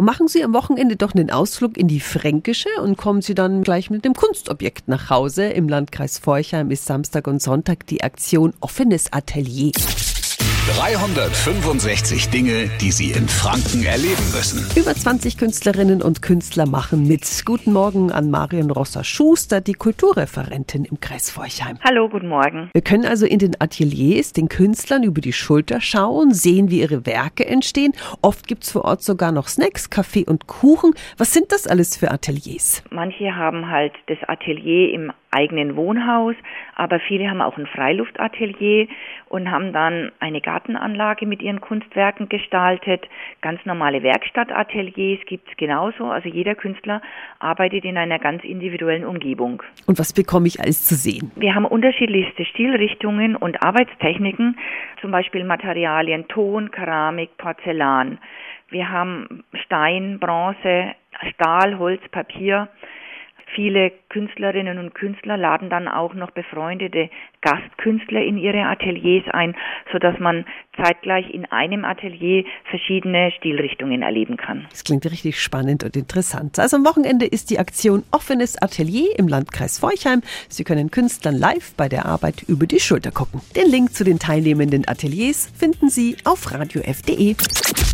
Und machen Sie am Wochenende doch einen Ausflug in die Fränkische und kommen Sie dann gleich mit dem Kunstobjekt nach Hause. Im Landkreis Forchheim ist Samstag und Sonntag die Aktion Offenes Atelier. 365 Dinge, die Sie in Franken erleben müssen. Über 20 Künstlerinnen und Künstler machen mit. Guten Morgen an Marion Rosser-Schuster, die Kulturreferentin im Kreis Forchheim. Hallo, guten Morgen. Wir können also in den Ateliers den Künstlern über die Schulter schauen, sehen, wie ihre Werke entstehen. Oft gibt es vor Ort sogar noch Snacks, Kaffee und Kuchen. Was sind das alles für Ateliers? Manche haben halt das Atelier im eigenen Wohnhaus, aber viele haben auch ein Freiluftatelier und haben dann eine Gartenanlage mit ihren Kunstwerken gestaltet. Ganz normale Werkstattateliers gibt's genauso. Also jeder Künstler arbeitet in einer ganz individuellen Umgebung. Und was bekomme ich alles zu sehen? Wir haben unterschiedlichste Stilrichtungen und Arbeitstechniken, zum Beispiel Materialien Ton, Keramik, Porzellan. Wir haben Stein, Bronze, Stahl, Holz, Papier. Viele Künstlerinnen und Künstler laden dann auch noch befreundete Gastkünstler in ihre Ateliers ein, sodass man zeitgleich in einem Atelier verschiedene Stilrichtungen erleben kann. Das klingt richtig spannend und interessant. Also am Wochenende ist die Aktion Offenes Atelier im Landkreis Forchheim. Sie können Künstlern live bei der Arbeit über die Schulter gucken. Den Link zu den teilnehmenden Ateliers finden Sie auf radiof.de.